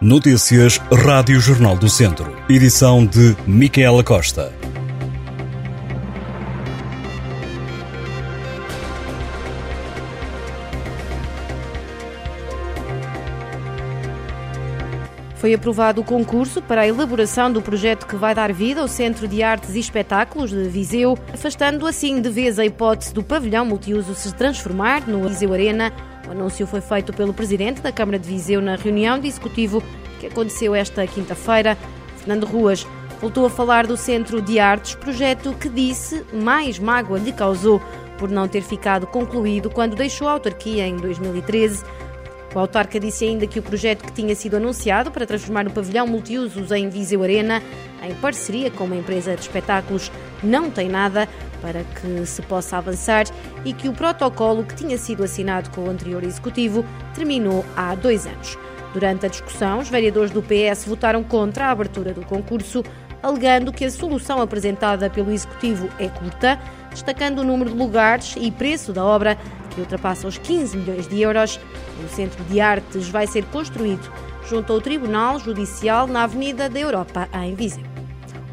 Notícias Rádio Jornal do Centro. Edição de Micaela Costa. Foi aprovado o concurso para a elaboração do projeto que vai dar vida ao Centro de Artes e Espetáculos de Viseu, afastando assim de vez a hipótese do pavilhão multiuso se transformar no Viseu Arena. O anúncio foi feito pelo Presidente da Câmara de Viseu na reunião de executivo que aconteceu esta quinta-feira. Fernando Ruas voltou a falar do Centro de Artes, projeto que disse mais mágoa lhe causou por não ter ficado concluído quando deixou a autarquia em 2013. O autarca disse ainda que o projeto que tinha sido anunciado para transformar o pavilhão multiusos em Viseu Arena, em parceria com uma empresa de espetáculos, não tem nada para que se possa avançar e que o protocolo que tinha sido assinado com o anterior executivo terminou há dois anos. Durante a discussão, os vereadores do PS votaram contra a abertura do concurso, alegando que a solução apresentada pelo executivo é curta, destacando o número de lugares e preço da obra que ultrapassa os 15 milhões de euros. O Centro de Artes vai ser construído junto ao Tribunal Judicial na Avenida da Europa, em Viseu.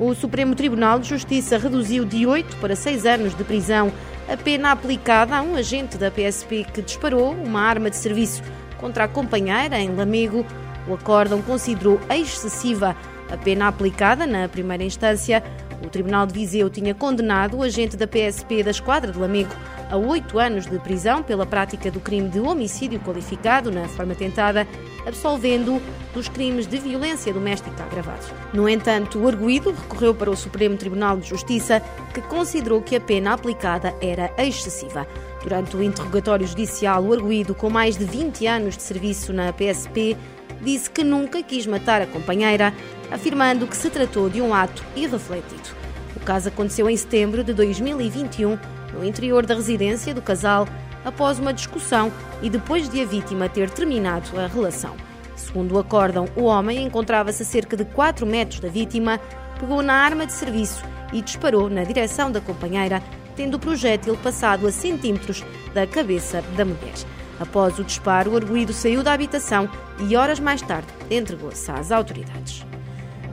O Supremo Tribunal de Justiça reduziu de 8 para 6 anos de prisão a pena aplicada a um agente da PSP que disparou uma arma de serviço contra a companheira em Lamego. O acórdão considerou excessiva a pena aplicada na primeira instância. O Tribunal de Viseu tinha condenado o agente da PSP da Esquadra de Lamego a oito anos de prisão pela prática do crime de homicídio qualificado na forma tentada, absolvendo-o dos crimes de violência doméstica agravados. No entanto, o arguído recorreu para o Supremo Tribunal de Justiça, que considerou que a pena aplicada era excessiva. Durante o interrogatório judicial, o arguído, com mais de 20 anos de serviço na PSP, disse que nunca quis matar a companheira, afirmando que se tratou de um ato irrefletido. O caso aconteceu em setembro de 2021 no interior da residência do casal após uma discussão e depois de a vítima ter terminado a relação. Segundo o acórdão, o homem encontrava-se a cerca de 4 metros da vítima, pegou na arma de serviço e disparou na direção da companheira, tendo o projétil passado a centímetros da cabeça da mulher. Após o disparo, o arguído saiu da habitação e horas mais tarde entregou-se às autoridades.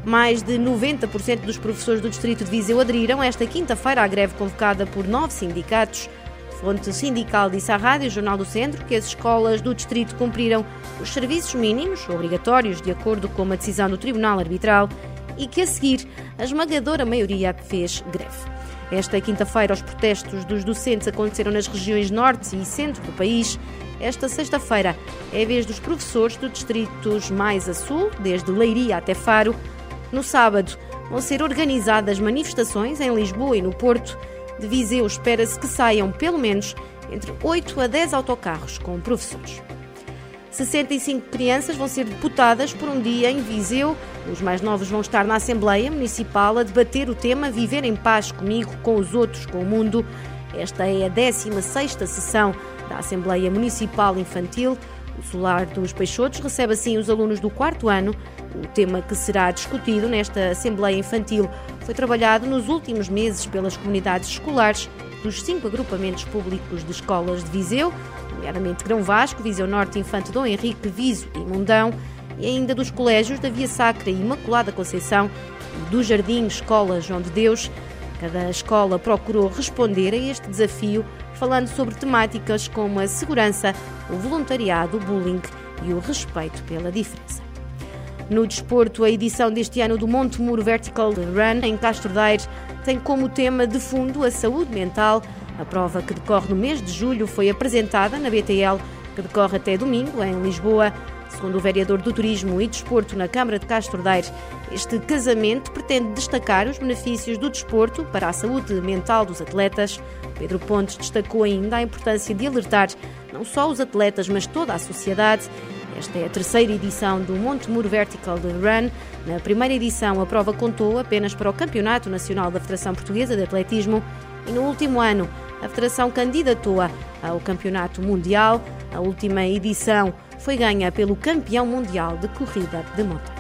Mais de 90% dos professores do Distrito de Viseu aderiram esta quinta-feira à greve convocada por nove sindicatos. Fonte sindical disse à Rádio Jornal do Centro que as escolas do Distrito cumpriram os serviços mínimos obrigatórios de acordo com uma decisão do Tribunal Arbitral e que a seguir a esmagadora maioria fez greve. Esta quinta-feira, os protestos dos docentes aconteceram nas regiões norte e centro do país. Esta sexta-feira é a vez dos professores dos distritos mais a sul, desde Leiria até Faro, no sábado, vão ser organizadas manifestações em Lisboa e no Porto. De Viseu, espera-se que saiam pelo menos entre 8 a 10 autocarros com professores. 65 crianças vão ser deputadas por um dia em Viseu. Os mais novos vão estar na Assembleia Municipal a debater o tema Viver em Paz comigo, com os outros, com o mundo. Esta é a 16ª sessão da Assembleia Municipal Infantil. O Solar dos Peixotos recebe assim os alunos do quarto ano. O tema que será discutido nesta Assembleia Infantil foi trabalhado nos últimos meses pelas comunidades escolares dos cinco agrupamentos públicos de escolas de Viseu, nomeadamente Grão Vasco, Viseu Norte, Infante Dom Henrique, Viso e Mundão, e ainda dos colégios da Via Sacra e Imaculada Conceição do Jardim Escola João de Deus. Cada escola procurou responder a este desafio falando sobre temáticas como a segurança, o voluntariado, o bullying e o respeito pela diferença. No desporto, a edição deste ano do Monte Muro Vertical Run em Castro Daire tem como tema de fundo a saúde mental. A prova que decorre no mês de julho foi apresentada na BTL, que decorre até domingo em Lisboa. Segundo o vereador do Turismo e Desporto na Câmara de Castro Daire, este casamento pretende destacar os benefícios do desporto para a saúde mental dos atletas. Pedro Pontes destacou ainda a importância de alertar não só os atletas, mas toda a sociedade. Esta é a terceira edição do Monte Muro Vertical Run. Na primeira edição, a prova contou apenas para o Campeonato Nacional da Federação Portuguesa de Atletismo e no último ano a Federação candidatou-a ao Campeonato Mundial. A última edição foi ganha pelo campeão mundial de corrida de montanha.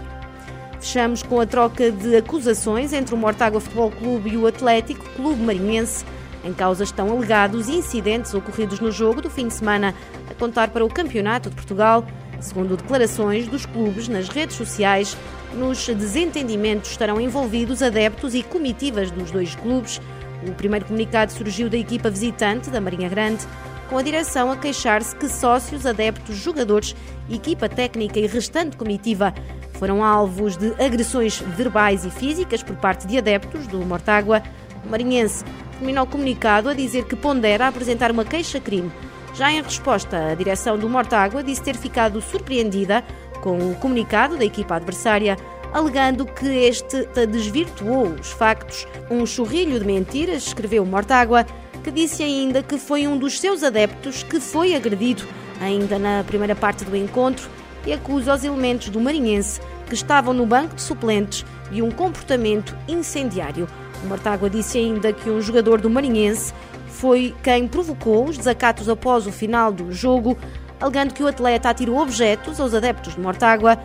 Fechamos com a troca de acusações entre o Mortágua Futebol Clube e o Atlético Clube Marinhense. Em causa estão alegados incidentes ocorridos no jogo do fim de semana, a contar para o Campeonato de Portugal. Segundo declarações dos clubes nas redes sociais, nos desentendimentos estarão envolvidos adeptos e comitivas dos dois clubes. O primeiro comunicado surgiu da equipa visitante da Marinha Grande, com a direção a queixar-se que sócios, adeptos, jogadores, equipa técnica e restante comitiva foram alvos de agressões verbais e físicas por parte de adeptos do Mortágua. O marinhense terminou o comunicado a dizer que pondera apresentar uma queixa-crime. Já em resposta, a direção do Mortágua disse ter ficado surpreendida com o comunicado da equipa adversária, alegando que este desvirtuou os factos. Um churrilho de mentiras, escreveu Mortágua, que disse ainda que foi um dos seus adeptos que foi agredido ainda na primeira parte do encontro e acusa os elementos do Marinhense que estavam no banco de suplentes de um comportamento incendiário. O Mortágua disse ainda que um jogador do Marinhense foi quem provocou os desacatos após o final do jogo, alegando que o atleta atirou objetos aos adeptos de Mortágua.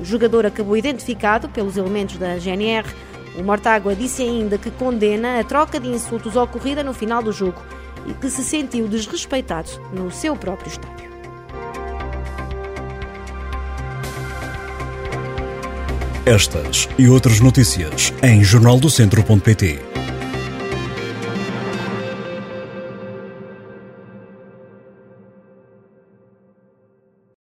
O jogador acabou identificado pelos elementos da GNR. O Mortágua disse ainda que condena a troca de insultos ocorrida no final do jogo e que se sentiu desrespeitado no seu próprio estádio. Estas e outras notícias em jornaldocentro.pt.